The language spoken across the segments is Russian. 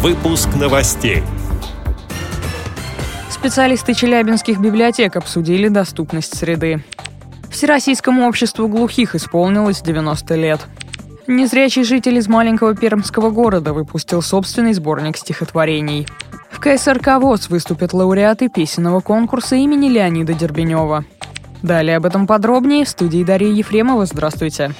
Выпуск новостей. Специалисты челябинских библиотек обсудили доступность среды. Всероссийскому обществу глухих исполнилось 90 лет. Незрячий житель из маленького пермского города выпустил собственный сборник стихотворений. В КСРК ВОЗ выступят лауреаты песенного конкурса имени Леонида Дербенева. Далее об этом подробнее в студии Дарьи Ефремова. Здравствуйте.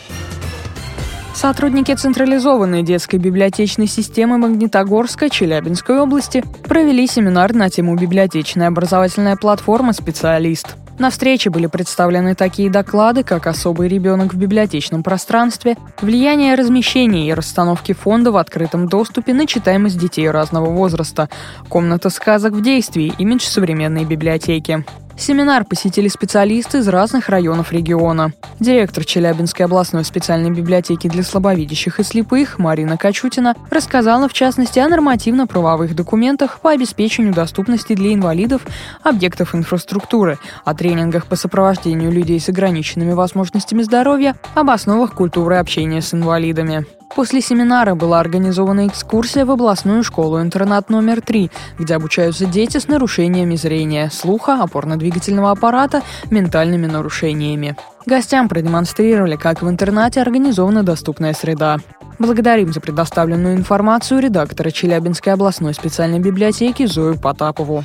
Сотрудники централизованной детской библиотечной системы Магнитогорска Челябинской области провели семинар на тему «Библиотечная образовательная платформа «Специалист». На встрече были представлены такие доклады, как «Особый ребенок в библиотечном пространстве», «Влияние размещения и расстановки фонда в открытом доступе на читаемость детей разного возраста», «Комната сказок в действии. Имидж современной библиотеки». Семинар посетили специалисты из разных районов региона. Директор Челябинской областной специальной библиотеки для слабовидящих и слепых Марина Качутина рассказала в частности о нормативно-правовых документах по обеспечению доступности для инвалидов объектов инфраструктуры, о тренингах по сопровождению людей с ограниченными возможностями здоровья, об основах культуры общения с инвалидами. После семинара была организована экскурсия в областную школу-интернат номер 3, где обучаются дети с нарушениями зрения, слуха, опорно-двигательного аппарата, ментальными нарушениями. Гостям продемонстрировали, как в интернате организована доступная среда. Благодарим за предоставленную информацию редактора Челябинской областной специальной библиотеки Зою Потапову.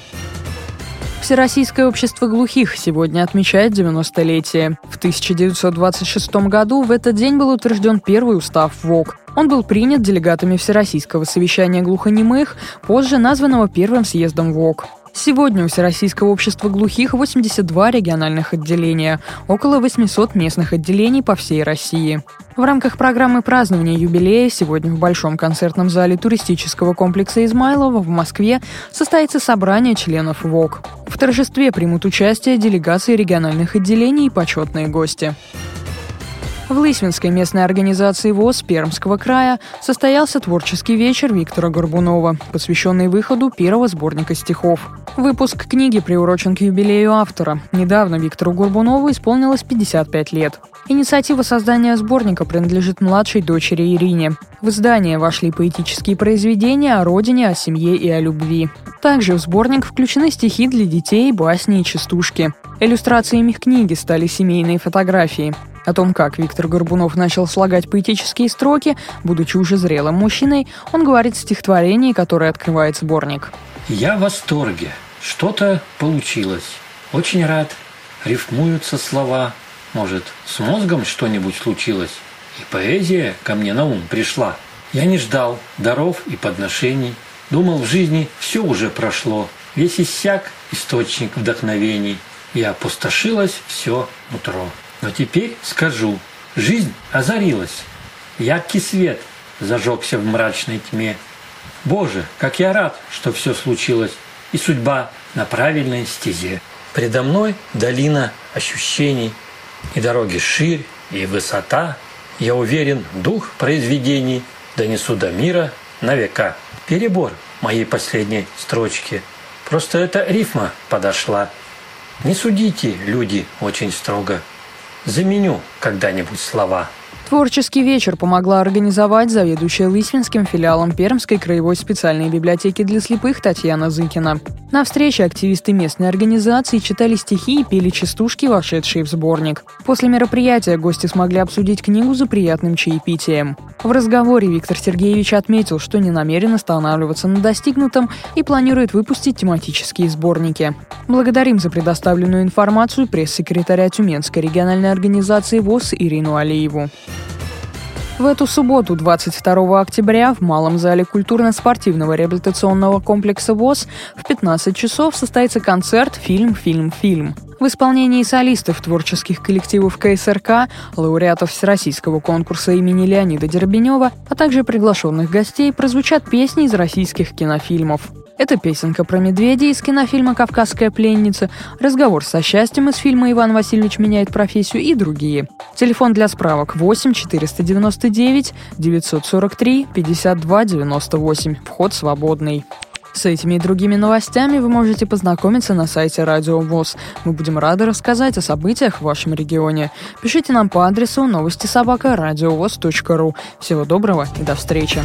Всероссийское общество глухих сегодня отмечает 90-летие. В 1926 году в этот день был утвержден первый устав ВОК. Он был принят делегатами Всероссийского совещания глухонемых, позже названного Первым съездом ВОК. Сегодня у Всероссийского общества глухих 82 региональных отделения, около 800 местных отделений по всей России. В рамках программы празднования юбилея сегодня в Большом концертном зале туристического комплекса Измайлова в Москве состоится собрание членов ВОК. В торжестве примут участие делегации региональных отделений и почетные гости. В Лысвинской местной организации ВОЗ Пермского края состоялся творческий вечер Виктора Горбунова, посвященный выходу первого сборника стихов. Выпуск книги приурочен к юбилею автора. Недавно Виктору Горбунову исполнилось 55 лет. Инициатива создания сборника принадлежит младшей дочери Ирине. В издание вошли поэтические произведения о родине, о семье и о любви. Также в сборник включены стихи для детей, басни и частушки. Иллюстрациями книги стали семейные фотографии. О том, как Виктор Горбунов начал слагать поэтические строки, будучи уже зрелым мужчиной, он говорит в стихотворении, которое открывает сборник. «Я в восторге. Что-то получилось. Очень рад. Рифмуются слова. Может, с мозгом что-нибудь случилось? И поэзия ко мне на ум пришла. Я не ждал даров и подношений. Думал, в жизни все уже прошло. Весь иссяк источник вдохновений. И опустошилось все нутро. Но теперь скажу, жизнь озарилась. Яркий свет зажегся в мрачной тьме. Боже, как я рад, что все случилось, и судьба на правильной стезе. Предо мной долина ощущений, и дороги ширь, и высота. Я уверен, дух произведений донесу до мира на века. Перебор моей последней строчки. Просто эта рифма подошла. Не судите, люди, очень строго заменю когда-нибудь слова. Творческий вечер помогла организовать заведующая Лысвинским филиалом Пермской краевой специальной библиотеки для слепых Татьяна Зыкина. На встрече активисты местной организации читали стихи и пели частушки, вошедшие в сборник. После мероприятия гости смогли обсудить книгу за приятным чаепитием. В разговоре Виктор Сергеевич отметил, что не намерен останавливаться на достигнутом и планирует выпустить тематические сборники. Благодарим за предоставленную информацию пресс-секретаря Тюменской региональной организации ВОЗ Ирину Алиеву. В эту субботу, 22 октября, в Малом зале культурно-спортивного реабилитационного комплекса ВОЗ в 15 часов состоится концерт «Фильм, фильм, фильм». В исполнении солистов творческих коллективов КСРК, лауреатов Всероссийского конкурса имени Леонида Дербенева, а также приглашенных гостей прозвучат песни из российских кинофильмов. Это песенка про медведя из кинофильма «Кавказская пленница», разговор со счастьем из фильма «Иван Васильевич меняет профессию» и другие. Телефон для справок 8 499 943 52 98. Вход свободный. С этими и другими новостями вы можете познакомиться на сайте Радио ВОЗ. Мы будем рады рассказать о событиях в вашем регионе. Пишите нам по адресу новости собака ру. Всего доброго и до встречи.